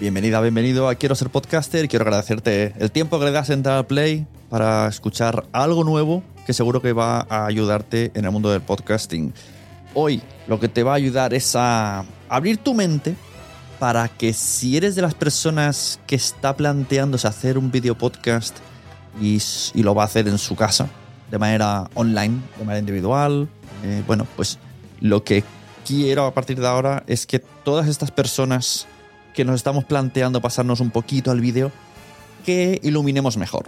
Bienvenida, bienvenido a Quiero ser podcaster. Quiero agradecerte el tiempo que le das en entrar play para escuchar algo nuevo que seguro que va a ayudarte en el mundo del podcasting. Hoy lo que te va a ayudar es a abrir tu mente para que si eres de las personas que está planteándose hacer un video podcast y, y lo va a hacer en su casa, de manera online, de manera individual, eh, bueno, pues lo que quiero a partir de ahora es que todas estas personas que nos estamos planteando pasarnos un poquito al vídeo, que iluminemos mejor.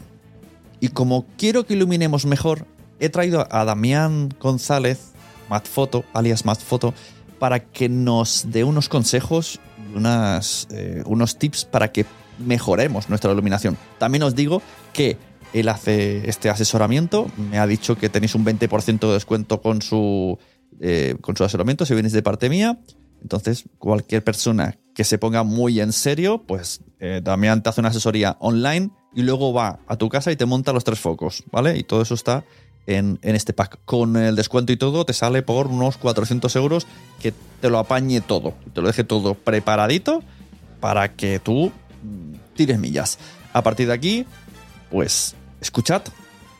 Y como quiero que iluminemos mejor, he traído a Damián González, Matfoto, alias Matfoto, para que nos dé unos consejos y unas, eh, unos tips para que mejoremos nuestra iluminación. También os digo que él hace este asesoramiento, me ha dicho que tenéis un 20% de descuento con su, eh, con su asesoramiento si vienes de parte mía. Entonces, cualquier persona que se ponga muy en serio, pues eh, Damián te hace una asesoría online y luego va a tu casa y te monta los tres focos, ¿vale? Y todo eso está en, en, este pack. Con el descuento y todo, te sale por unos 400 euros que te lo apañe todo, te lo deje todo preparadito para que tú mm, tires millas. A partir de aquí, pues escuchad,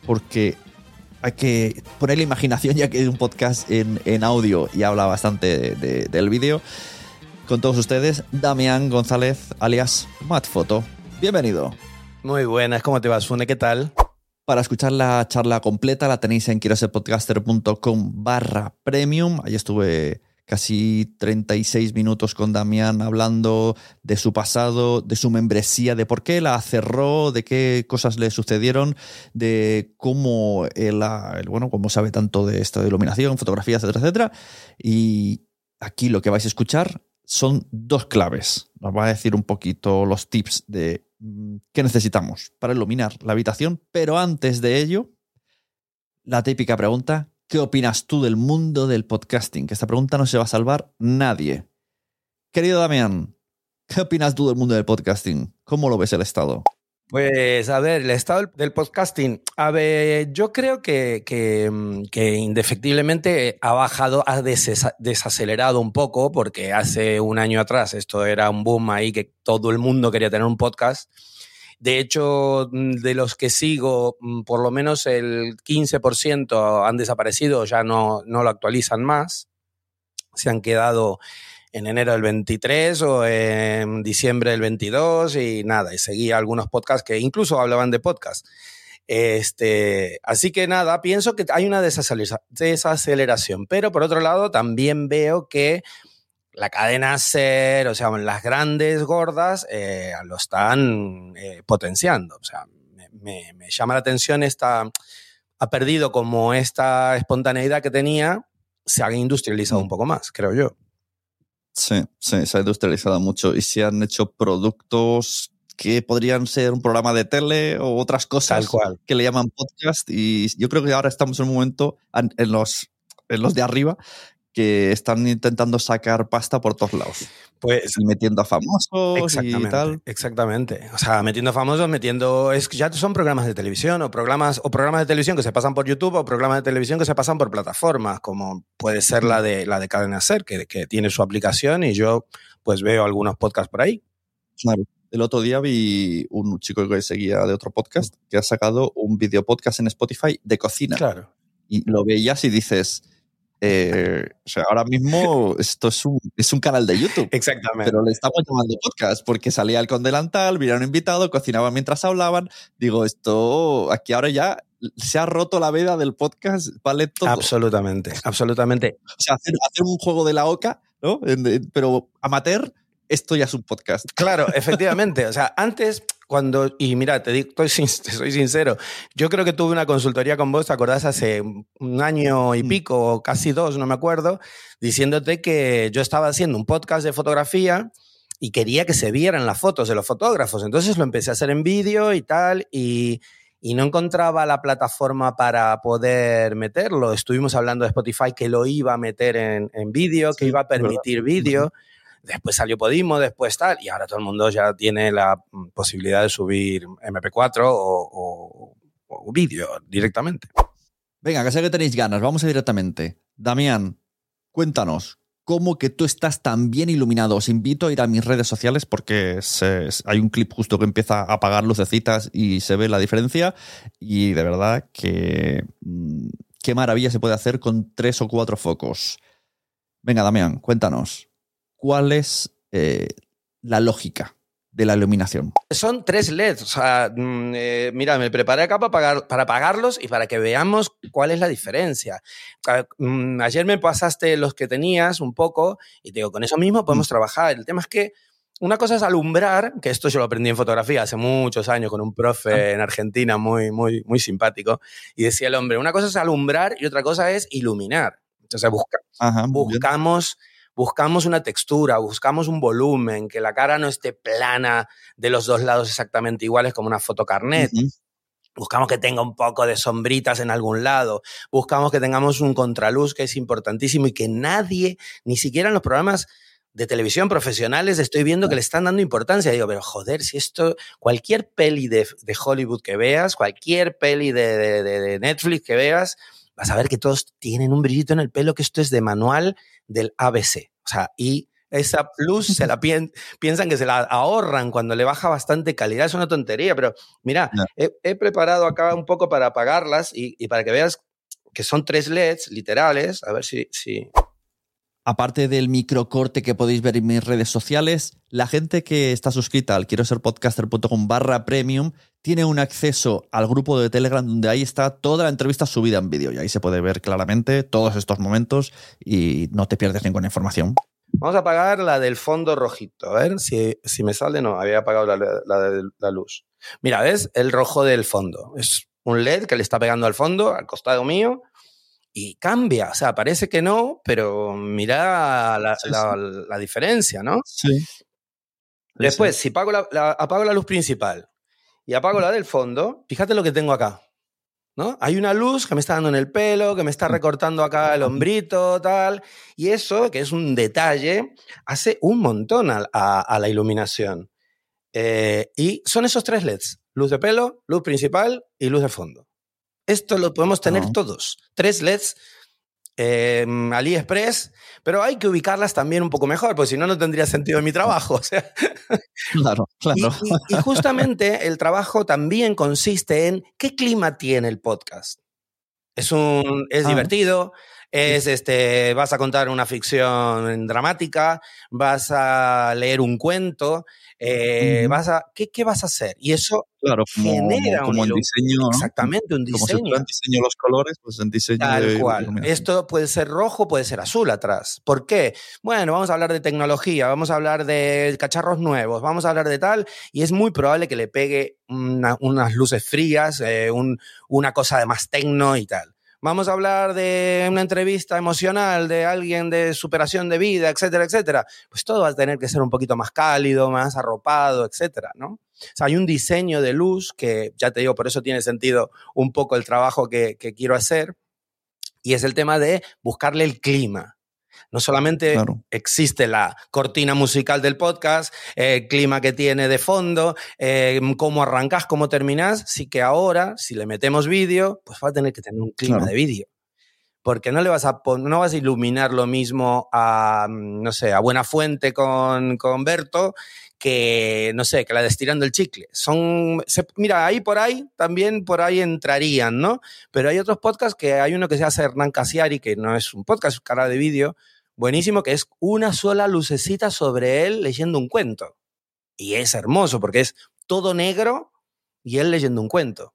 porque hay que poner la imaginación, ya que es un podcast en, en audio y habla bastante de, de, del vídeo. Con todos ustedes, Damián González, alias Matfoto. Bienvenido. Muy buenas, ¿cómo te vas, Fune? ¿Qué tal? Para escuchar la charla completa la tenéis en quiero podcaster.com barra premium. Ahí estuve casi 36 minutos con Damián hablando de su pasado, de su membresía, de por qué la cerró, de qué cosas le sucedieron, de cómo él, bueno, cómo sabe tanto de esto de iluminación, fotografía, etcétera, etcétera. Y aquí lo que vais a escuchar son dos claves. Nos va a decir un poquito los tips de qué necesitamos para iluminar la habitación, pero antes de ello, la típica pregunta, ¿qué opinas tú del mundo del podcasting? Que esta pregunta no se va a salvar nadie. Querido Damián, ¿qué opinas tú del mundo del podcasting? ¿Cómo lo ves el estado? Pues a ver, el estado del podcasting. A ver, yo creo que, que, que indefectiblemente ha bajado, ha desacelerado un poco, porque hace un año atrás esto era un boom ahí que todo el mundo quería tener un podcast. De hecho, mm, de los que sigo, mm, por lo menos el 15% han desaparecido, ya no, no lo actualizan más. Se han quedado en enero del 23 o en diciembre del 22 y nada, y seguía algunos podcasts que incluso hablaban de podcast. Este, así que nada, pienso que hay una desaceleración, pero por otro lado también veo que la cadena SER, o sea, las grandes gordas eh, lo están eh, potenciando. O sea, me, me, llama la atención esta, ha perdido como esta espontaneidad que tenía, se ha industrializado un poco más, creo yo. Sí, sí, se ha industrializado mucho y se han hecho productos que podrían ser un programa de tele o otras cosas cual. que le llaman podcast y yo creo que ahora estamos en un momento en los, en los de arriba que están intentando sacar pasta por todos lados. Pues y metiendo a famosos y tal. Exactamente. O sea, metiendo a famosos, metiendo. Es, ya son programas de televisión o programas, o programas de televisión que se pasan por YouTube o programas de televisión que se pasan por plataformas, como puede ser la de la de Cadena Ser, que, que tiene su aplicación y yo pues veo algunos podcasts por ahí. Claro. El otro día vi un chico que seguía de otro podcast que ha sacado un video podcast en Spotify de cocina. Claro. Y lo veías y dices, eh, o sea, ahora mismo esto es un, es un canal de YouTube. Exactamente. Pero le estamos llamando podcast porque salía el con delantal, vieron invitado, cocinaba mientras hablaban. Digo, esto aquí ahora ya se ha roto la veda del podcast, vale todo. Absolutamente, absolutamente. O sea, hacer, hacer un juego de la oca, ¿no? Pero amateur, esto ya es un podcast. Claro, efectivamente. O sea, antes cuando, y mira, te, digo, te soy sincero, yo creo que tuve una consultoría con vos, ¿te acordás? Hace un año y mm. pico, o casi dos, no me acuerdo, diciéndote que yo estaba haciendo un podcast de fotografía y quería que se vieran las fotos de los fotógrafos. Entonces lo empecé a hacer en vídeo y tal, y, y no encontraba la plataforma para poder meterlo. Estuvimos hablando de Spotify que lo iba a meter en, en vídeo, que iba a permitir vídeo después salió Podimo, después tal, y ahora todo el mundo ya tiene la mm, posibilidad de subir MP4 o, o, vídeo directamente. Venga, que sé que tenéis ganas, vamos a directamente. Damián, cuéntanos, ¿cómo que tú estás tan bien iluminado? Os invito a ir a mis redes sociales porque hay un clip justo que empieza a apagar lucecitas y se ve la diferencia. Y de verdad que mm, qué maravilla se puede hacer con tres o cuatro focos. Venga, Damián, cuéntanos cuál es eh, la lógica de la iluminación. Son tres LEDs. O sea, mm, eh, mira, me preparé acá para, pagar, para pagarlos y para que veamos cuál es la diferencia. Mm, ayer me pasaste los que tenías un poco y te digo, con eso mismo podemos mm. trabajar. El tema es que una cosa es alumbrar, que esto yo lo aprendí en fotografía hace muchos años con un profe ah. en Argentina muy, muy, muy simpático. Y decía el hombre, una cosa es alumbrar y otra cosa es iluminar. Entonces busca, buscamos buscamos una textura, buscamos un volumen, que la cara no esté plana de los dos lados exactamente iguales como una fotocarnet. Buscamos que tenga un poco de sombritas en algún lado. Buscamos que tengamos un contraluz que es importantísimo y que nadie, ni siquiera en los programas de televisión profesionales, estoy viendo que le están dando importancia. Digo, pero joder, si esto, cualquier peli de, Hollywood que veas, cualquier peli de, de Netflix que veas, vas a ver que todos tienen un brillito en el pelo, que esto es de manual del ABC. O sea, y esa plus se la piensan que se la ahorran cuando le baja bastante calidad. Es una tontería, pero mira, he, preparado acá un poco para apagarlas y, para que veas que son tres LEDs literales. A ver si, si... Aparte del microcorte que podéis ver en mis redes sociales, la gente que está suscrita al quiero ser podcaster.com barra premium tiene un acceso al grupo de Telegram donde ahí está toda la entrevista subida en vídeo y ahí se puede ver claramente todos estos momentos y no te pierdes ninguna información. Vamos a apagar la del fondo rojito, a ver si, si me sale. No, había apagado la, de la luz. Mira, ¿ves? El rojo del fondo. Es un LED que le está pegando al fondo, al costado mío, y cambia. O sea, parece que no, pero mira la, la diferencia, ¿no? Sí. Después, si apago la luz principal y apago la del fondo, fíjate lo que tengo acá. ¿No? Hay una luz que me está dando en el pelo, que me está recortando acá el hombrito, tal. Y eso, que es un detalle, hace un montón a, la iluminación. Eh, y son esos tres LEDs: luz de pelo, luz principal y luz de fondo. Esto lo podemos tener todos. Tres LEDs eh, AliExpress, pero hay que ubicarlas también un poco mejor, porque si no, no tendría sentido en mi trabajo. O sea. Claro, claro. Y, y- y justamente el trabajo también consiste en qué clima tiene el podcast. Es un es Ah. divertido, es este vas a contar una ficción dramática, vas a leer un cuento, eh, vas a ¿qué, qué vas a hacer? Y eso Claro, como, genera como un ilu- diseño, ¿no? exactamente un Como si diseño. fuera en diseño los colores, pues en diseño Tal de cual. Esto puede ser rojo, puede ser azul atrás. ¿Por qué? Bueno, vamos a hablar de tecnología, vamos a hablar de cacharros nuevos, vamos a hablar de tal, y es muy probable que le pegue una- unas luces frías, eh, un- una cosa de más tecno y tal. Vamos a hablar de una entrevista emocional de alguien de superación de vida, etcétera, etcétera. Pues todo va a tener que ser un poquito más cálido, más arropado, etcétera, ¿no? O sea, hay un diseño de luz que, ya te digo, por eso tiene sentido un poco el trabajo que, que quiero hacer, y es el tema de buscarle el clima. No solamente Claro. existe la cortina musical del podcast, el clima que tiene de fondo, eh, cómo arrancas, cómo terminas, sí que ahora, si le metemos vídeo, pues va a tener que tener un clima Claro. de vídeo. Porque no le vas a no vas a iluminar lo mismo a, mm, no sé, a Buena Fuente con, con Berto que, no sé, que la de Estirando el Chicle. Son, se- mira, ahí por ahí, también por ahí entrarían, ¿no? Pero hay otros podcasts que hay uno que se hace Hernán Casiari, que no es un podcast, es canal de vídeo, buenísimo, que es una sola lucecita sobre él leyendo un cuento. Y es hermoso porque es todo negro y él leyendo un cuento.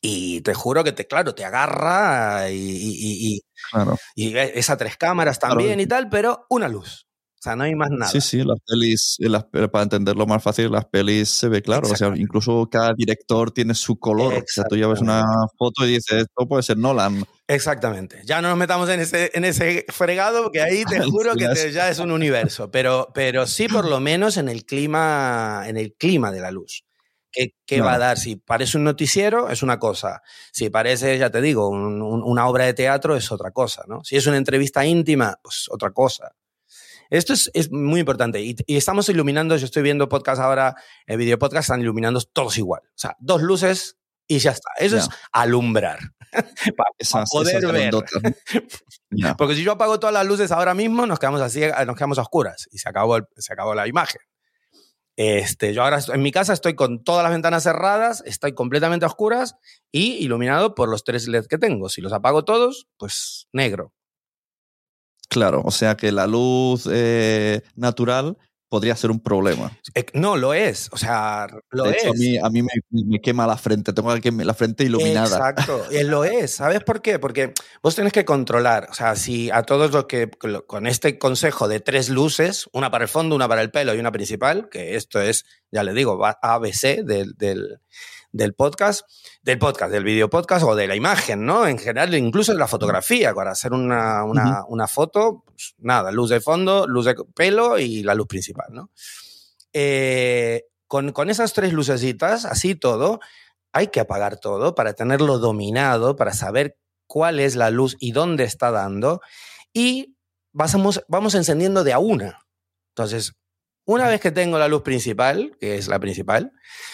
Y te juro que te, claro, te agarra y, y- Claro. y es a tres cámaras Claro. también y tal, pero una luz. O sea, no hay más nada. Sí, sí, las pelis, eh, las- para entenderlo más fácil, las pelis se ve claro. O sea, incluso cada director tiene su color. O sea, tú ya ves una foto y dices, esto puede ser Nolan. Exactamente. Ya no nos metamos en ese, en ese fregado, porque ahí te juro que Ya te- ya es un universo. Pero, pero sí, por lo menos en el clima, en el clima de la luz. ¿Qué, qué va a dar? Si parece un noticiero, es una cosa. Si parece, ya te digo, un- un- una obra de teatro, es otra cosa, ¿no? Si es una entrevista íntima, pues otra cosa. Esto es, es muy importante. Y, y estamos iluminando, yo estoy viendo podcast ahora, el video podcast, están iluminando todos igual. O sea, dos luces y ya está. Eso Ya. es alumbrar. Para Esas, poder esas ver. Ya. Porque si yo apago todas las luces ahora mismo, nos quedamos así, nos quedamos a oscuras y se acabó, el- se acabó la imagen. Este, yo ahora estoy- en mi casa estoy con todas las ventanas cerradas, estoy completamente a oscuras y iluminado por los tres LED que tengo. Si los apago todos, pues negro. Claro, o sea que la luz eh, natural podría ser un problema. Eh, No, lo es. O sea, lo de es. a mí, a mí me, me quema la frente. Tengo la frente iluminada. Exacto, lo es. ¿Sabes por qué? Porque vos tenés que controlar, o sea, si a todos los que con este consejo de tres luces, una para el fondo, una para el pelo y una principal, que esto es, ya le digo, ABC del, del, del podcast, del podcast, del video podcast o de la imagen, ¿no? En general, incluso de la fotografía, para hacer una, una, una foto, pues nada, luz de fondo, luz de pelo y la luz principal, ¿no? Eh, con, con esas tres lucecitas, así todo, hay que apagar todo para tenerlo dominado, para saber cuál es la luz y dónde está dando. Y vamos, vamos encendiendo de a una. Entonces, una vez que tengo la luz principal, que es la principal,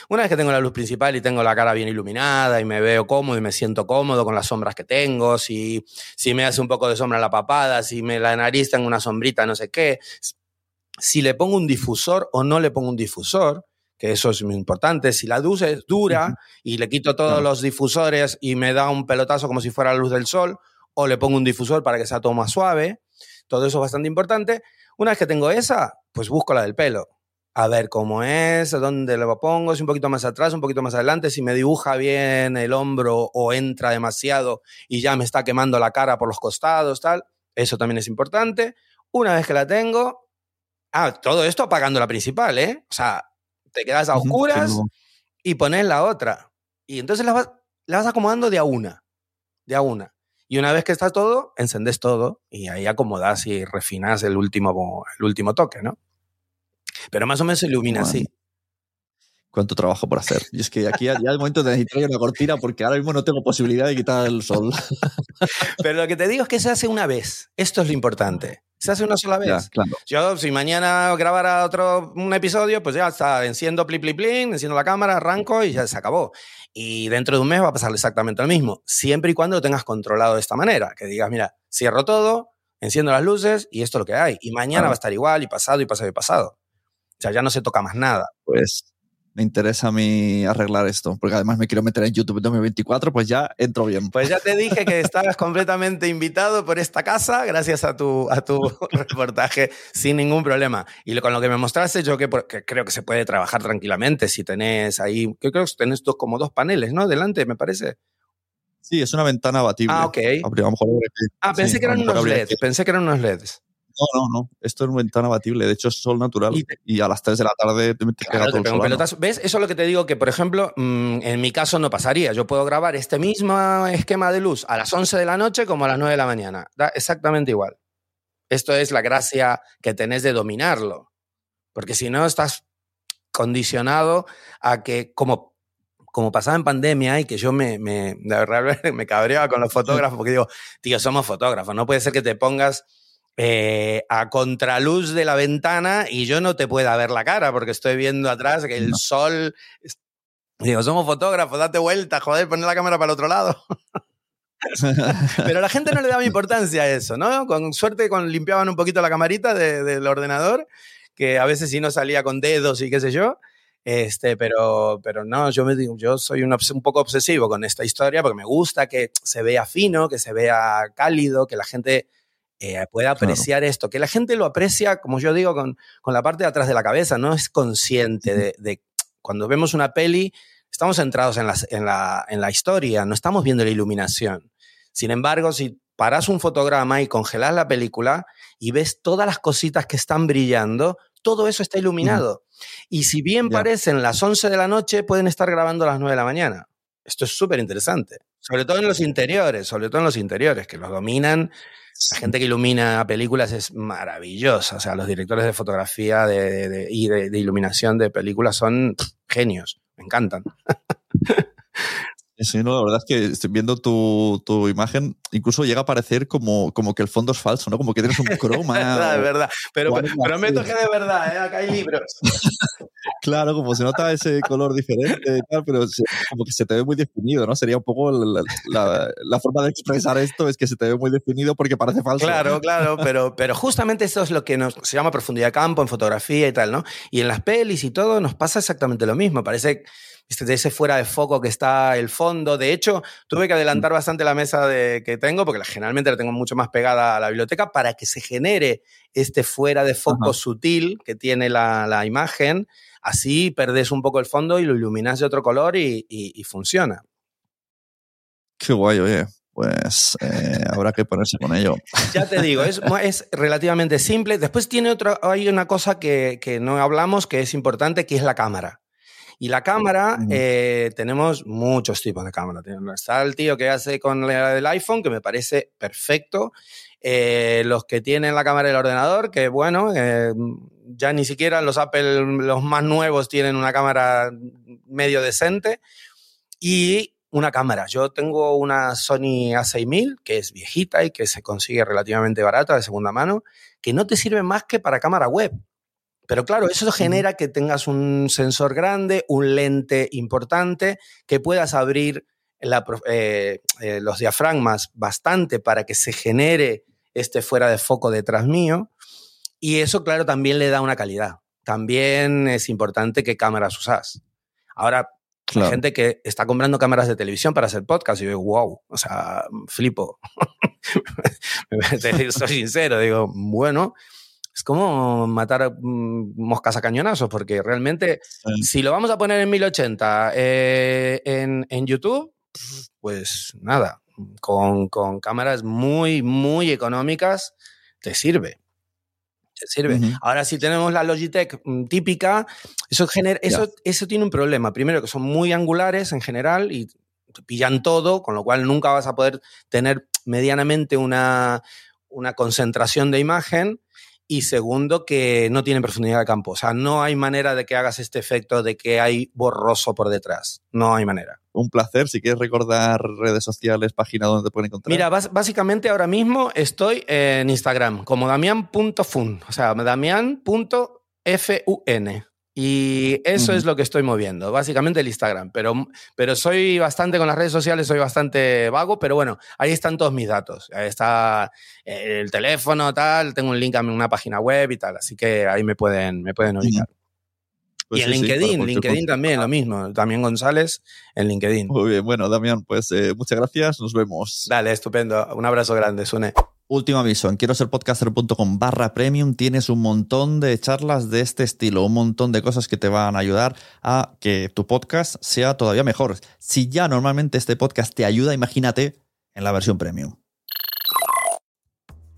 una vez que tengo la luz principal y tengo la cara bien iluminada y me veo cómodo y me siento cómodo con las sombras que tengo, si, si me hace un poco de sombra la papada, si me la nariz tengo una sombrita, no sé qué, si le pongo un difusor o no le pongo un difusor, que eso es muy importante. Si la luz es dura y le quito todos los difusores y me da un pelotazo como si fuera la luz del sol, o le pongo un difusor para que sea todo más suave, todo eso es bastante importante. Una vez que tengo esa, pues busco la del pelo. A ver cómo es, dónde lo pongo, si un poquito más atrás, un poquito más adelante, si me dibuja bien el hombro o entra demasiado y ya me está quemando la cara por los costados, tal. Eso también es importante. Una vez que la tengo, ah, todo esto apagando la principal, ¿eh? O sea, te quedas a oscuras y pones la otra. Y entonces la vas, la vas acomodando de a una, de a una. Y una vez que está todo, encendes todo y ahí acomodas y refinas el último, el último toque, ¿no? Pero más o menos se ilumina Bueno. así. Cuánto trabajo por hacer. Y es que aquí ya, es momento de necesitar una cortina porque ahora mismo no tengo posibilidad de quitar el sol. Pero lo que te digo es que se hace una vez. Esto es lo importante. Se hace una sola vez. Ya, claro. Yo, si mañana grabara otro un episodio, pues ya está, enciendo pli pli plin, enciendo la cámara, arranco y ya se acabó. Y dentro de un mes va a pasar exactamente lo mismo, siempre y cuando lo tengas controlado de esta manera, que digas, mira, cierro todo, enciendo las luces y esto es lo que hay. Y mañana Claro. va a estar igual, y pasado, y pasado, y pasado. O sea, ya no se toca más nada. Pues me interesa a mí arreglar esto, porque además me quiero meter en YouTube en 2024, pues ya entro bien. Pues ya te dije que estabas completamente invitado por esta casa gracias a tu, a tu reportaje sin ningún problema. Y lo- con lo que me mostraste, yo que, creo que se puede trabajar tranquilamente si tenés ahí, que creo que tenés dos, como dos paneles, ¿no? Delante, me parece. Sí, es una ventana abatible. Ah, ok. A lo mejor habría que- Ah, pensé sí, que eran unos LEDs, pensé que eran unos LEDs. No, no, no. Esto es ventana abatible. De hecho, es sol natural. Y Y, te- a las 3 de la tarde te, te pega Claro, todo te el pega un solano. pelotazo. ¿Ves? Eso es lo que te digo que, por ejemplo, mm, en mi caso no pasaría. Yo puedo grabar este mismo esquema de luz a las 11 de la noche como a las 9 de la mañana. Da exactamente igual. Esto es la gracia que tenés de dominarlo. Porque si no, estás condicionado a que, como, como pasaba en pandemia y que yo me, me, de verdad me cabreaba con los fotógrafos porque digo, tío, somos fotógrafos, no puede ser que te pongas eh, a contraluz de la ventana y yo no te pueda ver la cara porque estoy viendo atrás que el No. sol... Digo, somos fotógrafos, date vuelta, joder, poner la cámara para el otro lado. Pero la gente no le daba importancia a eso, ¿no? Con suerte con, limpiaban un poquito la camarita de- del ordenador, que a veces sí no salía con dedos y qué sé yo. Este, pero, pero no, yo, me, digo- yo soy un poco obsesivo con esta historia porque me gusta que se vea fino, que se vea cálido, que la gente eh, pueda Claro. apreciar esto, que la gente lo aprecia, como yo digo, con, con la parte de atrás de la cabeza, no es consciente de, de- cuando vemos una peli, estamos centrados en, las- en la, en la historia, no estamos viendo la iluminación. Sin embargo, si paras un fotograma y congelas la película y ves todas las cositas que están brillando, todo eso está iluminado. Y si bien Ya. parecen las 11 de la noche, pueden estar grabando a las 9 de la mañana. Esto es súper interesante. Sobre todo en los interiores, sobre todo en los interiores, que los dominan. La gente que ilumina películas es maravillosa. O sea, los directores de fotografía de- de- de- y de, de iluminación de películas son pff, genios. Me encantan. Sí, no, la verdad es que estoy viendo tu, tu imagen, incluso llega a parecer como, como que el fondo es falso, ¿no? Como que tienes un croma. Es verdad, es verdad. Pero o algo así. prometo que de verdad, ¿eh? acá hay libros. Claro, como se nota ese color diferente y tal, pero se- como que se te ve muy definido, ¿no? Sería un poco la, la- la forma de expresar esto, es que se te ve muy definido porque parece falso. Claro, claro, pero, pero justamente eso es lo que nos, se llama profundidad de campo en fotografía y tal, ¿no? Y en las pelis y todo nos pasa exactamente lo mismo. Parece de ese fuera de foco que está el fondo. De hecho, tuve que adelantar bastante la mesa de, que tengo, porque generalmente la tengo mucho más pegada a la biblioteca, para que se genere este fuera de foco Ajá. sutil que tiene la, la imagen. Así perdés un poco el fondo y lo iluminas de otro color y, y- y funciona. Qué guay, oye. Pues eh, habrá que ponerse con ello. Ya te digo, es, es relativamente simple. Después tiene otra, hay una cosa que, que no hablamos que es importante, que es la cámara. Y la cámara, eh, tenemos muchos tipos de cámara. Está el tío que hace con del iPhone, que me parece perfecto. Eh, los que tienen la cámara del ordenador, que bueno, eh, ya ni siquiera los Apple, los más nuevos, tienen una cámara medio decente. Y una cámara. Yo tengo una Sony A6000, que es viejita y que se consigue relativamente barata de segunda mano, que no te sirve más que para cámara web. Pero claro, eso genera que tengas un sensor grande, un lente importante, que puedas abrir la eh, eh, los diafragmas bastante para que se genere este fuera de foco detrás mío. Y eso, claro, también le da una calidad. También es importante qué cámaras usas. Ahora, hay Claro. gente que está comprando cámaras de televisión para hacer podcast y yo digo, wow, o sea, flipo. Soy sincero, digo, bueno, es como matar mm, moscas a cañonazos, porque realmente, Sí. si lo vamos a poner en 1080 eh, en, en YouTube, pues nada, con, con cámaras muy, muy económicas, te sirve. Te sirve. Ahora, si tenemos la Logitech mm, típica, eso, genera, eso, eso tiene un problema. Primero, que son muy angulares en general y te pillan todo, con lo cual nunca vas a poder tener medianamente una, una concentración de imagen. Y segundo, que no tienen profundidad de campo. O sea, no hay manera de que hagas este efecto de que hay borroso por detrás. No hay manera. Un placer. Si quieres recordar redes sociales, página donde te pueden encontrar. Mira, básicamente ahora mismo estoy en Instagram como damian.fun, o sea, damian.fun. Y eso es lo que estoy moviendo, básicamente el Instagram. Pero, pero soy bastante con las redes sociales, soy bastante vago, pero bueno, ahí están todos mis datos. Ahí está eh, el teléfono, tal, tengo un link a una página web y tal, así que ahí me pueden, me pueden ubicar. Pues y en sí, LinkedIn, LinkedIn también, lo mismo. También González en LinkedIn. Muy bien, bueno, Damián, pues eh, muchas gracias, nos vemos. Dale, estupendo. Un abrazo grande, Sune. Último aviso, en quiero ser podcaster.com barra premium tienes un montón de charlas de este estilo, un montón de cosas que te van a ayudar a que tu podcast sea todavía mejor. Si ya normalmente este podcast te ayuda, imagínate en la versión premium.